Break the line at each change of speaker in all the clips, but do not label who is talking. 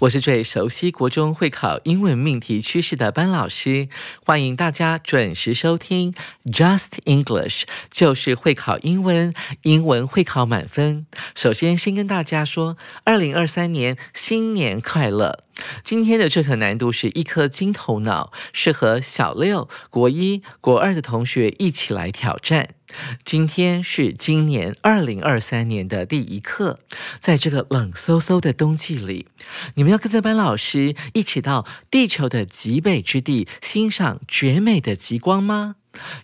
我是最熟悉国中会考英文命题趋势的班老师，欢迎大家准时收听 Just English，就是会考英文，英文会考满分。首先，先跟大家说，二零二三年新年快乐。今天的这课难度是一颗金头脑，适合小六、国一、国二的同学一起来挑战。今天是今年二零二三年的第一课，在这个冷飕飕的冬季里，你们要跟着班老师一起到地球的极北之地欣赏绝美的极光吗？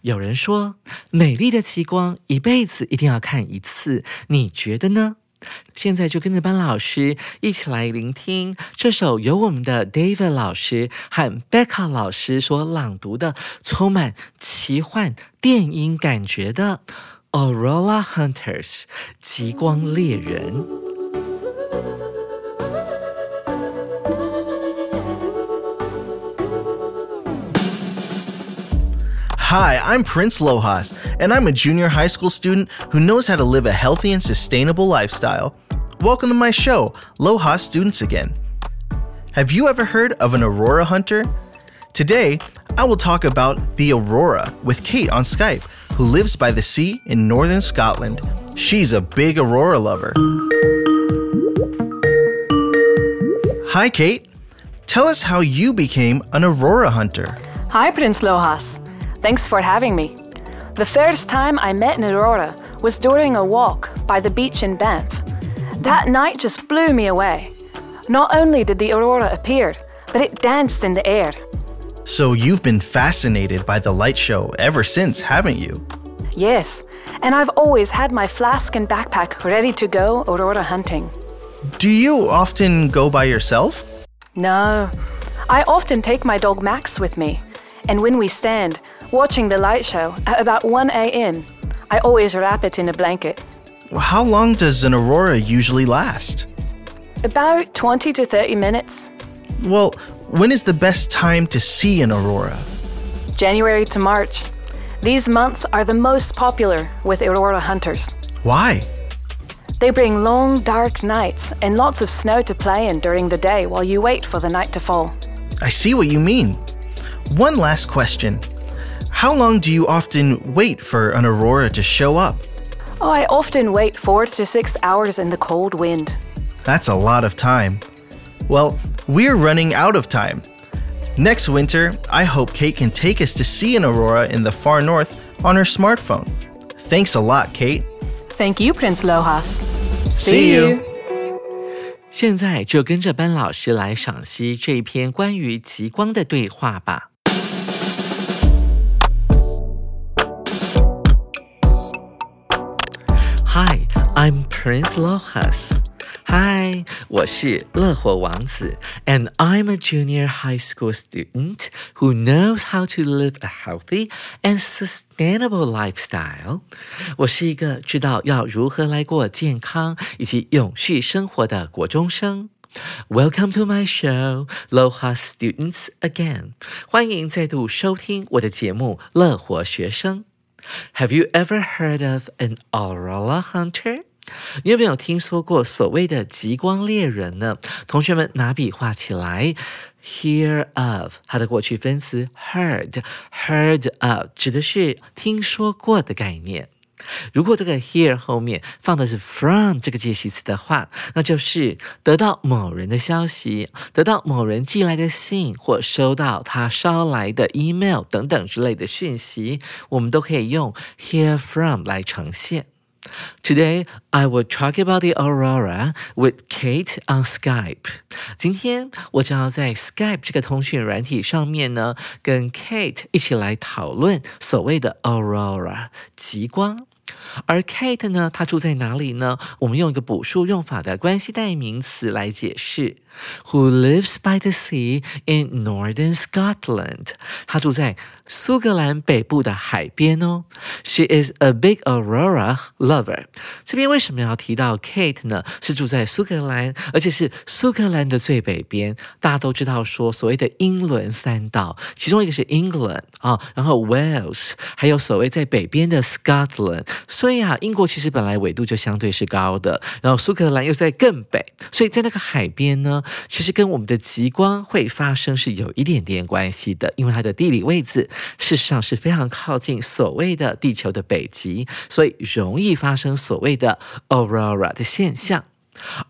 有人说，美丽的极光一辈子一定要看一次，你觉得呢？现在就跟着班老师一起来聆听这首由我们的 David 老师和 Becca 老师所朗读的充满奇幻电音感觉的《Aurora Hunters》极光猎人。
Hi, I'm Prince Lojas, and I'm a junior high school student who knows how to live a healthy and sustainable lifestyle. Welcome to my show, Lojas Students Again. Have you ever heard of an aurora hunter? Today, I will talk about the aurora with Kate on Skype, who lives by the sea in northern Scotland. She's a big aurora lover. Hi, Kate. Tell us how you became an aurora hunter.
Hi, Prince Lojas. Thanks for having me. The first time I met an aurora was during a walk by the beach in Banff. That night just blew me away. Not only did the aurora appear, but it danced in the air.
So you've been fascinated by the light show ever since, haven't you?
Yes, and I've always had my flask and backpack ready to go aurora hunting.
Do you often go by yourself?
No, I often take my dog Max with me, and when we stand, watching the light show at about 1 a.m. I always wrap it in a blanket.
How long does an aurora usually last?
About 20 to 30 minutes.
Well, when is the best time to see an aurora?
January to March. These months are the most popular with aurora hunters.
Why?
They bring long, dark nights and lots of snow to play in during the day while you wait for the night to fall.
I see what you mean. One last question how long do you often wait for an aurora to show up?
Oh, I often wait four to six hours in the cold wind.
That's a lot of time. Well, we're running out of time. Next winter, I hope Kate can take us to see an aurora in the far north on her smartphone. Thanks a lot, Kate.
Thank you, Prince Lojas.
See you.
现在就跟着班老师来赏析这一篇关于极光的对话吧。 Hi, I'm Prince Lojas. Hi，我是乐活王子，and I'm a junior high school student who knows how to live a healthy and sustainable lifestyle。我是一个知道要如何来过健康以及永续生活的国中生。Welcome to my show, Loha Students Again。欢迎再度收听我的节目《乐活学生》。 Have you ever heard of an aurora hunter？你有没有听说过所谓的极光猎人呢？同学们拿笔画起来。Hear of，它的过去分词 heard，heard of 指的是听说过的概念。如果这个 hear 后面放的是 from 这个介系词的话，那就是得到某人的消息，得到某人寄来的信，或收到他捎来的 email 等等之类的讯息，我们都可以用 hear from 来呈现。Today I will talk about the aurora with Kate on Skype。今天我将要在 Skype 这个通讯软体上面呢，跟 Kate 一起来讨论所谓的 aurora 极光。而 Kate 呢，她住在哪里呢？我们用一个补数用法的关系代名词来解释。Who lives by the sea in northern Scotland？她住在苏格兰北部的海边哦。She is a big aurora lover。这边为什么要提到 Kate 呢？是住在苏格兰，而且是苏格兰的最北边。大家都知道说，所谓的英伦三岛，其中一个是 England 啊，然后 Wales，还有所谓在北边的 Scotland。所以啊，英国其实本来纬度就相对是高的，然后苏格兰又在更北，所以在那个海边呢。其实跟我们的极光会发生是有一点点关系的，因为它的地理位置事实上是非常靠近所谓的地球的北极，所以容易发生所谓的 aurora 的现象。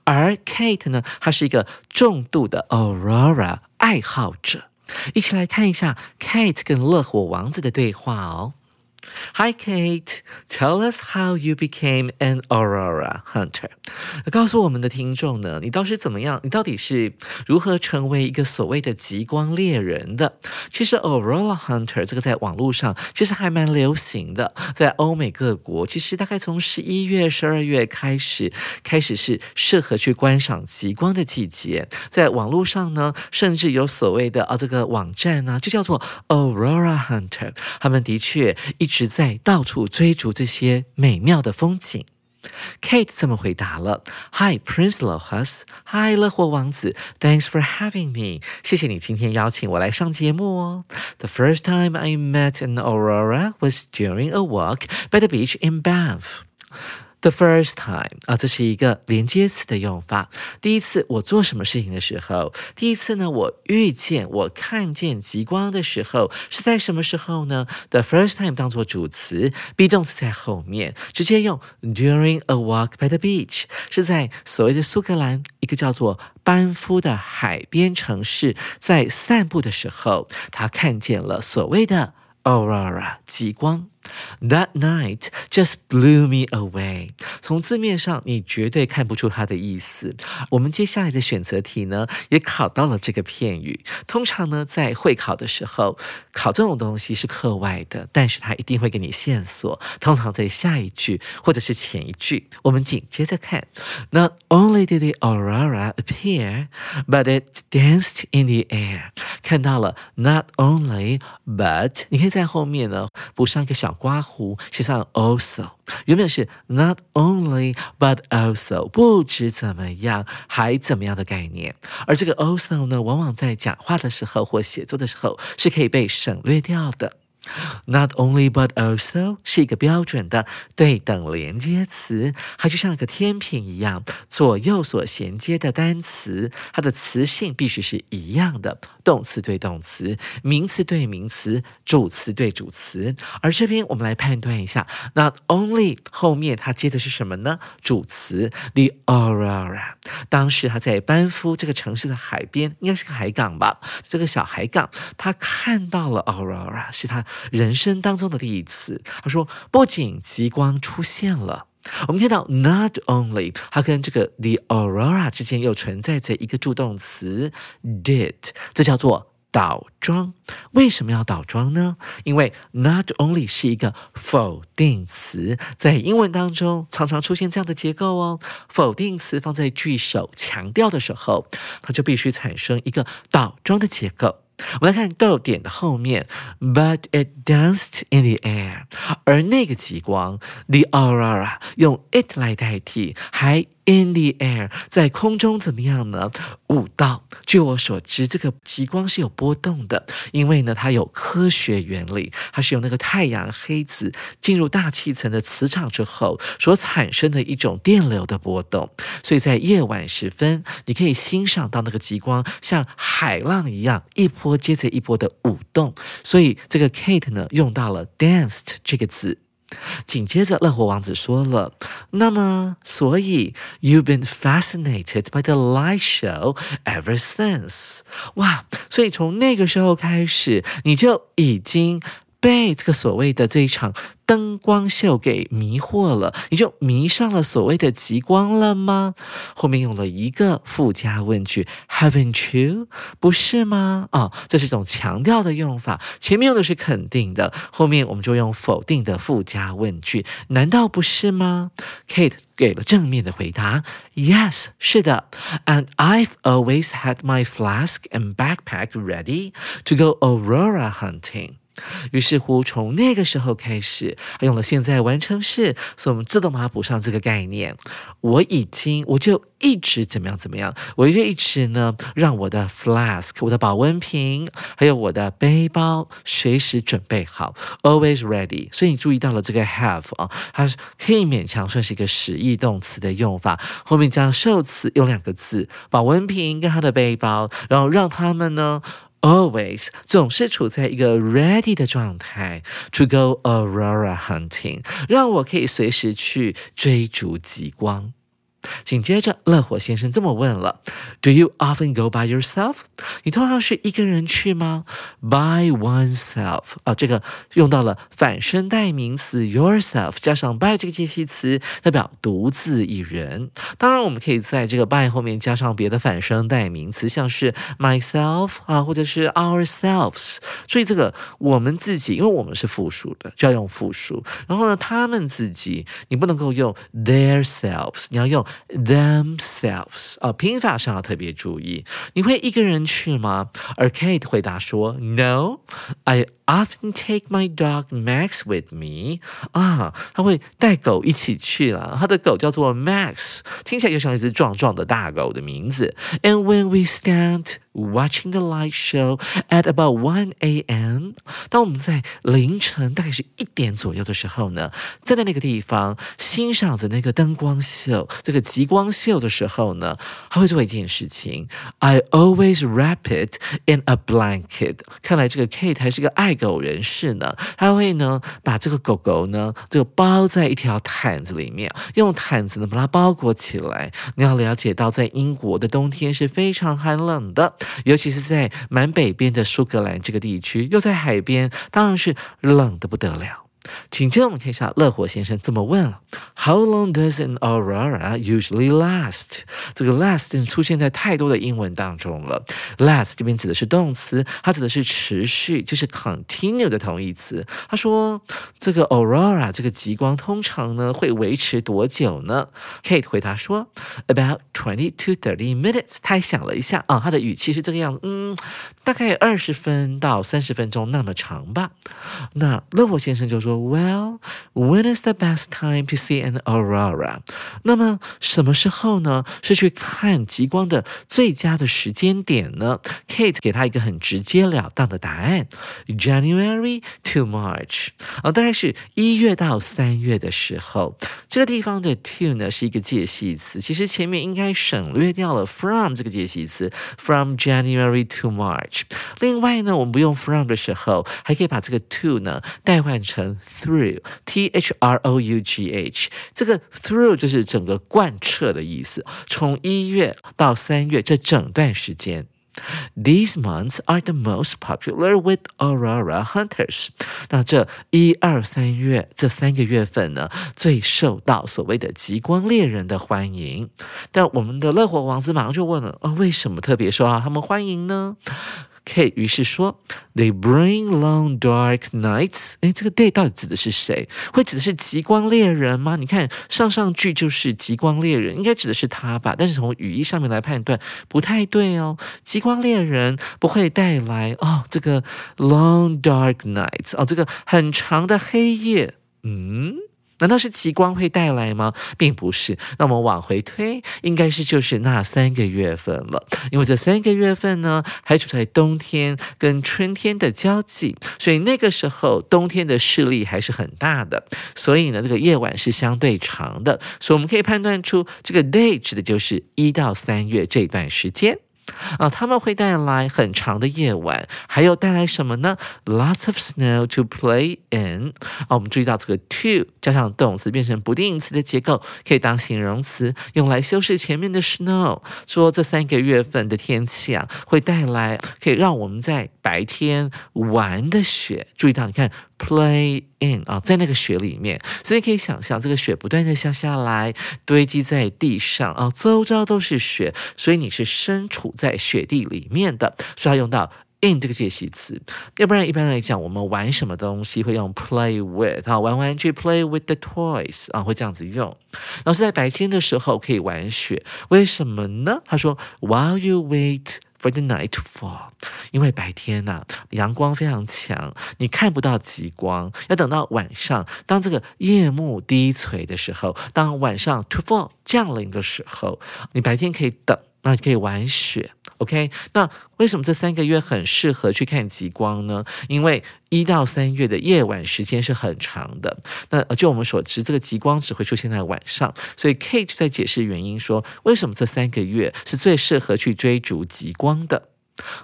而 Kate 呢，她是一个重度的 aurora 爱好者。一起来看一下 Kate 跟乐火王子的对话哦。Hi, Kate. Tell us how you became an aurora hunter. 告诉我们的听众呢，你倒是怎么样？你到底是如何成为一个所谓的极光猎人的？其实 aurora hunter 这个在网络上其实还蛮流行的，在欧美各国，其实大概从十一月、十二月开始，开始是适合去观赏极光的季节。在网络上呢，甚至有所谓的啊这个网站呢，就叫做 aurora hunter，他们的确一。是在到处追逐这些美妙的风景。Kate 这么回答了：“Hi, Prince Lohus. Hi, 乐活王子。Thanks for having me. 谢谢你今天邀请我来上节目哦。The first time I met an aurora was during a walk by the beach in Bath The first time 啊，这是一个连接词的用法。第一次我做什么事情的时候，第一次呢，我遇见、我看见极光的时候是在什么时候呢？The first time 当做主词，be 动词在后面，直接用 during a walk by the beach，是在所谓的苏格兰一个叫做班夫的海边城市，在散步的时候，他看见了所谓的 aurora 极光。That night just blew me away。从字面上，你绝对看不出它的意思。我们接下来的选择题呢，也考到了这个片语。通常呢，在会考的时候，考这种东西是课外的，但是它一定会给你线索。通常在下一句或者是前一句，我们紧接着看。Not only did the aurora appear, but it danced in the air。看到了，not only，but，你可以在后面呢补上一个小。刮胡写上 also，原本是 not only but also，不止怎么样，还怎么样的概念。而这个 also 呢，往往在讲话的时候或写作的时候是可以被省略掉的。Not only but also 是一个标准的对等连接词，它就像一个天平一样，左右所衔接的单词，它的词性必须是一样的，动词对动词，名词对名词，主词对主词。而这边我们来判断一下，Not only 后面它接的是什么呢？主词 the aurora。当时他在班夫这个城市的海边，应该是个海港吧？这个小海港，他看到了 aurora，是他。人生当中的第一次，他说，不仅极光出现了，我们看到 not only，它跟这个 the aurora 之间又存在着一个助动词 did，这叫做倒装。为什么要倒装呢？因为 not only 是一个否定词，在英文当中常常出现这样的结构哦。否定词放在句首强调的时候，它就必须产生一个倒装的结构。我们来看逗点的后面，But it danced in the air，而那个极光，the aurora，用 it 来代替，还 in the air，在空中怎么样呢？舞蹈。据我所知，这个极光是有波动的，因为呢，它有科学原理，它是由那个太阳黑子进入大气层的磁场之后所产生的一种电流的波动，所以在夜晚时分，你可以欣赏到那个极光像海浪一样一波接着一波的舞动，所以这个 Kate 呢用到了 danced 这个字。紧接着，乐活王子说了：“那么，所以 you've been fascinated by the light show ever since。哇，所以从那个时候开始，你就已经被这个所谓的这一场灯光秀给迷惑了，你就迷上了所谓的极光了吗？后面用了一个附加问句，Haven't you？不是吗？啊，这是一种强调的用法。前面用的是肯定的，后面我们就用否定的附加问句，难道不是吗？Kate 给了正面的回答，Yes，是的。And I've always had my flask and backpack ready to go aurora hunting. 于是乎，从那个时候开始，他用了现在完成式，所以我们自动把它补上这个概念。我已经，我就一直怎么样怎么样，我就一直呢，让我的 flask，我的保温瓶，还有我的背包，随时准备好，always ready。所以你注意到了这个 have 啊，它可以勉强算是一个实义动词的用法，后面加上受词，用两个字，保温瓶跟他的背包，然后让他们呢。Always 总是处在一个 ready 的状态，to go aurora hunting，让我可以随时去追逐极光。紧接着，乐火先生这么问了：“Do you often go by yourself？你通常是一个人去吗？By oneself 啊，这个用到了反身代名词 yourself 加上 by 这个介系词，代表独自一人。当然，我们可以在这个 by 后面加上别的反身代名词，像是 myself 啊，或者是 ourselves。所以这个我们自己，因为我们是复数的，就要用复数。然后呢，他们自己，你不能够用 their selves，你要用。Themselves 啊，拼法上要特别注意。你会一个人去吗？而 Kate 回答说：“No，I often take my dog Max with me。”啊，他会带狗一起去了。他的狗叫做 Max，听起来就像一只壮壮的大狗的名字。And when we stand Watching the light show at about one a.m. 当我们在凌晨大概是一点左右的时候呢，站在那个地方欣赏着那个灯光秀、这个极光秀的时候呢，他会做一件事情。I always wrap it in a blanket。看来这个 Kate 还是个爱狗人士呢。他会呢把这个狗狗呢就包在一条毯子里面，用毯子呢把它包裹起来。你要了解到，在英国的冬天是非常寒冷的。尤其是在蛮北边的苏格兰这个地区，又在海边，当然是冷的不得了。紧接着我们看一下乐活先生这么问了：How long does an aurora usually last？这个 last 出现在太多的英文当中了。last 这边指的是动词，它指的是持续，就是 continue 的同义词。他说这个 aurora 这个极光通常呢会维持多久呢？Kate 回答说：About twenty to thirty minutes。他还想了一下啊，他的语气是这个样子，嗯，大概二十分到三十分钟那么长吧。那乐活先生就说。Well, when is the best time to see an aurora？那么什么时候呢？是去看极光的最佳的时间点呢？Kate 给他一个很直截了当的答案：January to March。啊，大概是一月到三月的时候。这个地方的 to 呢是一个介系词，其实前面应该省略掉了 from 这个介系词，from January to March。另外呢，我们不用 from 的时候，还可以把这个 to 呢代换成。Through T H R O U G H，这个 through 就是整个贯彻的意思。从一月到三月这整段时间，These months are the most popular with aurora hunters。那这一二三月这三个月份呢，最受到所谓的极光猎人的欢迎。但我们的乐活王子马上就问了：啊，为什么特别受到他们欢迎呢？K 于是说，They bring long dark nights。哎，这个 day 到底指的是谁？会指的是极光猎人吗？你看上上句就是极光猎人，应该指的是他吧？但是从语义上面来判断，不太对哦。极光猎人不会带来哦，这个 long dark nights 哦，这个很长的黑夜。嗯。难道是极光会带来吗？并不是。那我们往回推，应该是就是那三个月份了。因为这三个月份呢，还处在冬天跟春天的交际，所以那个时候冬天的势力还是很大的。所以呢，这个夜晚是相对长的。所以我们可以判断出，这个 day 指的就是一到三月这段时间。啊，他们会带来很长的夜晚，还有带来什么呢？Lots of snow to play in。啊，我们注意到这个 to 加上动词变成不定词的结构，可以当形容词用来修饰前面的 snow。说这三个月份的天气啊，会带来可以让我们在白天玩的雪。注意到，你看 play in 啊，在那个雪里面，所以你可以想象这个雪不断的下下来，堆积在地上啊，周遭都是雪，所以你是身处在雪地里面的，所以要用到。In 这个介系词，要不然一般来讲，我们玩什么东西会用 play with 啊，玩玩具 play with the toys 啊，会这样子用。老师在白天的时候可以玩雪，为什么呢？他说，While you wait for the night to fall，因为白天呐阳光非常强，你看不到极光，要等到晚上，当这个夜幕低垂的时候，当晚上 to fall 降临的时候，你白天可以等。那可以玩雪，OK？那为什么这三个月很适合去看极光呢？因为一到三月的夜晚时间是很长的。那就我们所知，这个极光只会出现在晚上，所以 Kate 在解释原因说，为什么这三个月是最适合去追逐极光的。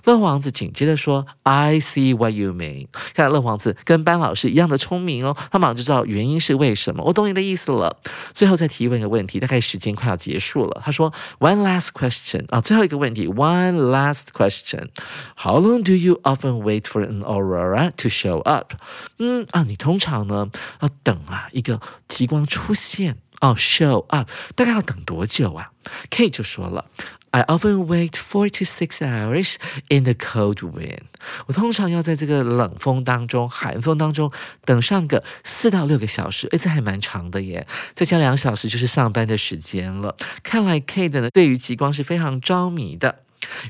乐王子紧接着说：“I see what you mean。”看来乐王子跟班老师一样的聪明哦，他马上就知道原因是为什么。我懂你的意思了。最后再提问一个问题，大概时间快要结束了。他说：“One last question 啊，最后一个问题，One last question。How long do you often wait for an aurora to show up？” 嗯啊，你通常呢要等啊一个极光出现哦，show up，大概要等多久啊？K 就说了。I often wait four to six hours in the cold wind。我通常要在这个冷风当中、寒风当中等上个四到六个小时，诶，这还蛮长的耶。再加两小时就是上班的时间了。看来 Kate 呢，对于极光是非常着迷的。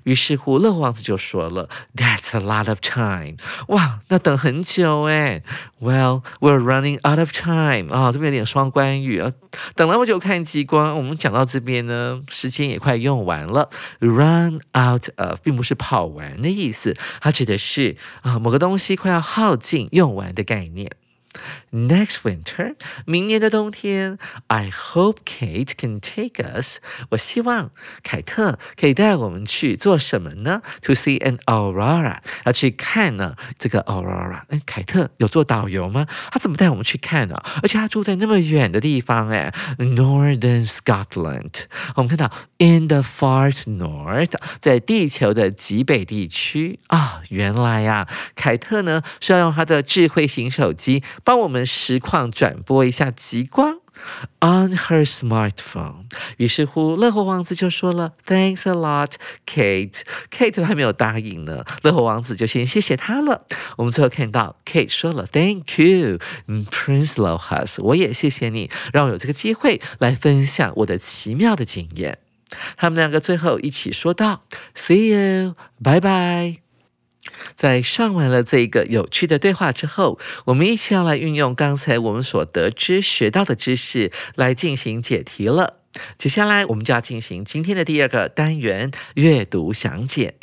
于是乎，乐王子就说了：“That's a lot of time。”哇，那等很久哎。Well, we're running out of time 啊，这边有点双关语啊。等那么久看极光，我们讲到这边呢，时间也快用完了。Run out of 并不是跑完的意思，它指的是啊某个东西快要耗尽、用完的概念。Next winter，明年的冬天，I hope Kate can take us。我希望凯特可以带我们去做什么呢？To see an aurora，要去看呢这个 aurora。哎，凯特有做导游吗？他怎么带我们去看呢？而且他住在那么远的地方，哎，Northern Scotland。我们看到 in the far north，在地球的极北地区啊。原来呀，凯特呢是要用他的智慧型手机帮我们。实况转播一下极光，on her smartphone。于是乎，乐活王子就说了：“Thanks a lot, Kate。” Kate 还没有答应呢，乐活王子就先谢谢他了。我们最后看到 Kate 说了：“Thank you, Prince Lohas。”我也谢谢你，让我有这个机会来分享我的奇妙的经验。他们两个最后一起说道：“See you，拜拜。”在上完了这一个有趣的对话之后，我们一起要来运用刚才我们所得知、学到的知识来进行解题了。接下来，我们就要进行今天的第二个单元——阅读详解。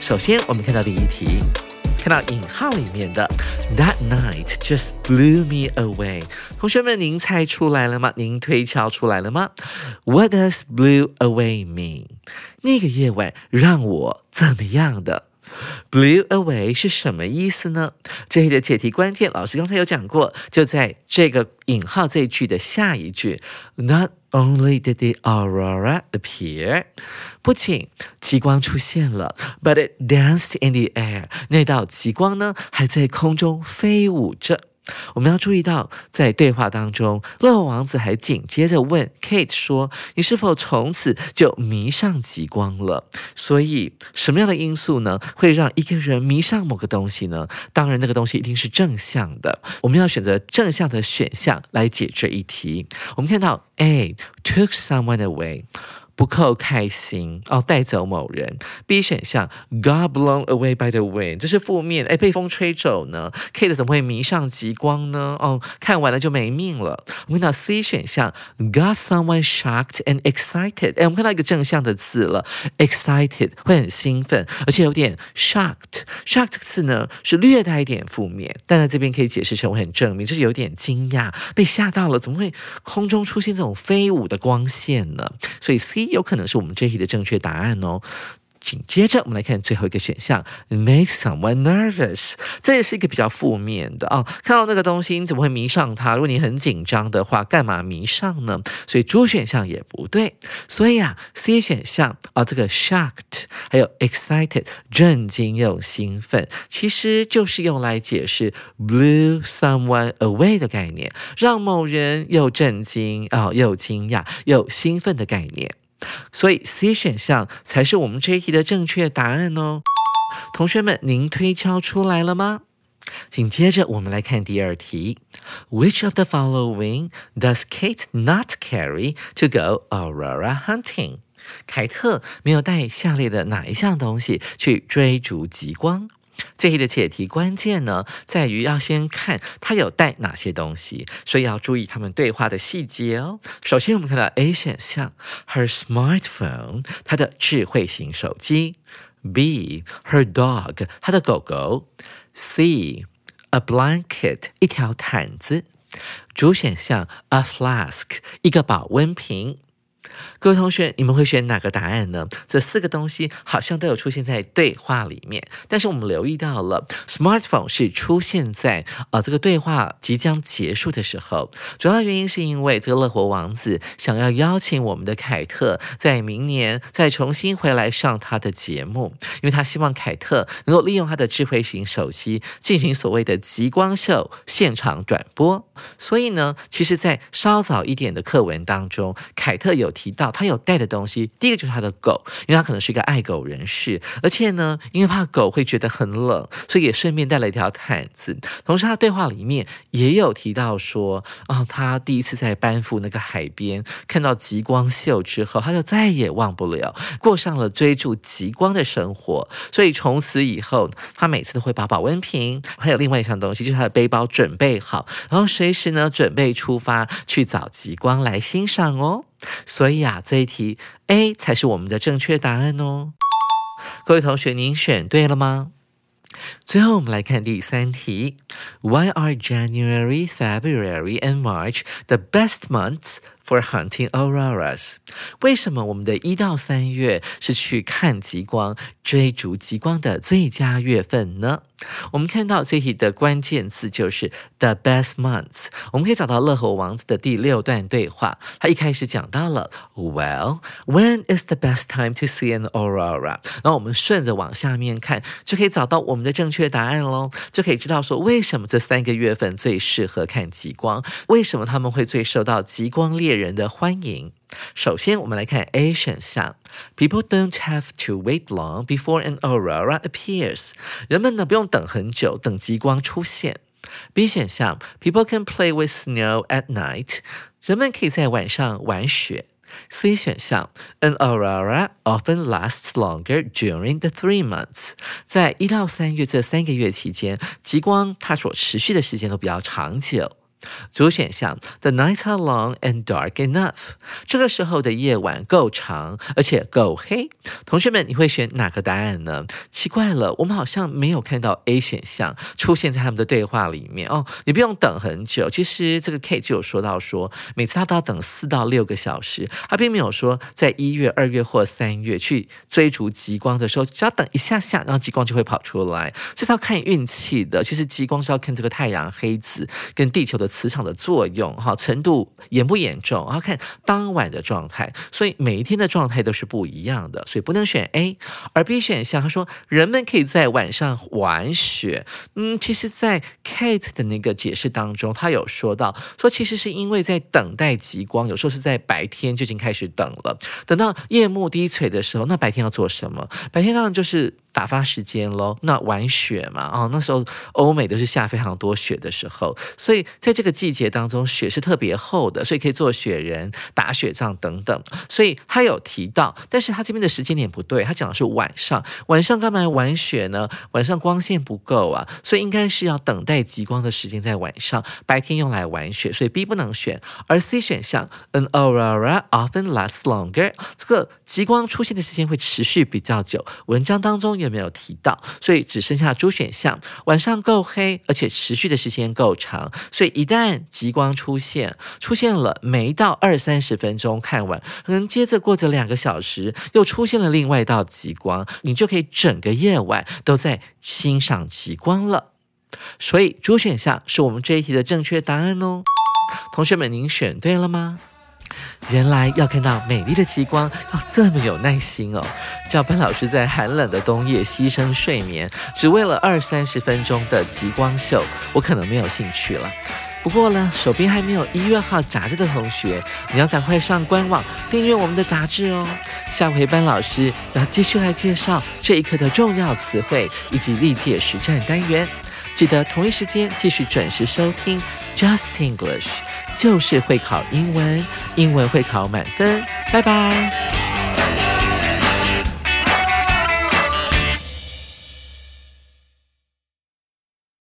首先，我们看到第一题。看到引号里面的 That night just blew me away。同学们，您猜出来了吗？您推敲出来了吗？What does blew away mean？那个夜晚让我怎么样的？Blew away 是什么意思呢？这里的解题关键，老师刚才有讲过，就在这个引号这一句的下一句。Not only did the aurora appear，不仅极光出现了，but it danced in the air。那道极光呢，还在空中飞舞着。我们要注意到，在对话当中，乐王子还紧接着问 Kate 说：“你是否从此就迷上极光了？”所以，什么样的因素呢，会让一个人迷上某个东西呢？当然，那个东西一定是正向的。我们要选择正向的选项来解这一题。我们看到 A took someone away。不够开心哦，带走某人。B 选项，got blown away by the wind，这是负面，哎，被风吹走呢。Kate 怎么会迷上极光呢？哦，看完了就没命了。我们看到 C 选项，got someone shocked and excited，哎，我们看到一个正向的字了，excited 会很兴奋，而且有点 shocked。shocked 个字呢是略带一点负面，但在这边可以解释成为很正面，就是有点惊讶，被吓到了，怎么会空中出现这种飞舞的光线呢？所以 C。有可能是我们这一题的正确答案哦。紧接着，我们来看最后一个选项，make someone nervous，这也是一个比较负面的啊。看到那个东西，你怎么会迷上它？如果你很紧张的话，干嘛迷上呢？所以猪选项也不对。所以啊，C 选项啊，这个 shocked 还有 excited，震惊又兴奋，其实就是用来解释 blew someone away 的概念，让某人又震惊啊，又惊讶又兴奋的概念。所以 C 选项才是我们这一题的正确答案哦。同学们，您推敲出来了吗？紧接着我们来看第二题：Which of the following does Kate not carry to go aurora hunting？凯特没有带下列的哪一项东西去追逐极光？这题的解题关键呢，在于要先看他有带哪些东西，所以要注意他们对话的细节哦。首先，我们看到 A 选项，her smartphone，她的智慧型手机；B，her dog，她的狗狗；C，a blanket，一条毯子。主选项 a flask，一个保温瓶。各位同学，你们会选哪个答案呢？这四个东西好像都有出现在对话里面，但是我们留意到了，smartphone 是出现在呃这个对话即将结束的时候。主要原因是因为这个乐活王子想要邀请我们的凯特在明年再重新回来上他的节目，因为他希望凯特能够利用他的智慧型手机进行所谓的极光秀现场转播。所以呢，其实，在稍早一点的课文当中，凯特有提提到。他有带的东西，第一个就是他的狗，因为他可能是一个爱狗人士，而且呢，因为怕狗会觉得很冷，所以也顺便带了一条毯子。同时，他对话里面也有提到说，啊，他第一次在班夫那个海边看到极光秀之后，他就再也忘不了，过上了追逐极光的生活。所以从此以后，他每次都会把保温瓶，还有另外一项东西，就是他的背包准备好，然后随时呢准备出发去找极光来欣赏哦。所以啊，这一题 A 才是我们的正确答案哦。各位同学，您选对了吗？最后，我们来看第三题：Why are January, February, and March the best months for hunting auroras？为什么我们的一到三月是去看极光、追逐极光的最佳月份呢？我们看到这题的关键字就是 the best months。我们可以找到乐和王子的第六段对话，他一开始讲到了 Well, when is the best time to see an aurora？然后我们顺着往下面看，就可以找到我们的正确答案喽，就可以知道说为什么这三个月份最适合看极光，为什么他们会最受到极光猎人的欢迎。首先，我们来看 A 选项，People don't have to wait long before an aurora appears。人们呢不用等很久，等极光出现。B 选项，People can play with snow at night。人们可以在晚上玩雪。C 选项，An aurora often lasts longer during the three months。在一到三月这三个月期间，极光它所持续的时间都比较长久。 主选项，The nights are long and dark enough。这个时候的夜晚够长，而且够黑。同学们，你会选哪个答案呢？奇怪了，我们好像没有看到 A 选项出现在他们的对话里面哦。你不用等很久。其实这个 K 就有说到说，每次他都要等四到六个小时。他并没有说在一月、二月或三月去追逐极光的时候，只要等一下下，然后极光就会跑出来。这是要看运气的。其实极光是要看这个太阳黑子跟地球的。磁场的作用，哈，程度严不严重？要看当晚的状态，所以每一天的状态都是不一样的，所以不能选 A。而 B 选项，他说人们可以在晚上玩雪。嗯，其实，在 Kate 的那个解释当中，他有说到，说其实是因为在等待极光，有时候是在白天就已经开始等了，等到夜幕低垂的时候，那白天要做什么？白天当然就是。打发时间喽，那玩雪嘛，哦，那时候欧美都是下非常多雪的时候，所以在这个季节当中，雪是特别厚的，所以可以做雪人、打雪仗等等。所以他有提到，但是他这边的时间点不对，他讲的是晚上，晚上干嘛玩雪呢？晚上光线不够啊，所以应该是要等待极光的时间在晚上，白天用来玩雪，所以 B 不能选。而 C 选项，An aurora often lasts longer，这个极光出现的时间会持续比较久。文章当中有。全没有提到，所以只剩下猪选项。晚上够黑，而且持续的时间够长，所以一旦极光出现，出现了没到二三十分钟看完，可能接着过着两个小时，又出现了另外一道极光，你就可以整个夜晚都在欣赏极光了。所以，猪选项是我们这一题的正确答案哦。同学们，您选对了吗？原来要看到美丽的极光要这么有耐心哦！叫班老师在寒冷的冬夜牺牲睡眠，只为了二三十分钟的极光秀，我可能没有兴趣了。不过呢，手边还没有一月号杂志的同学，你要赶快上官网订阅我们的杂志哦。下回班老师要继续来介绍这一课的重要词汇以及历届实战单元。记得同一时间继续准时收听 Just English，就是会考英文，英文会考满分。拜拜。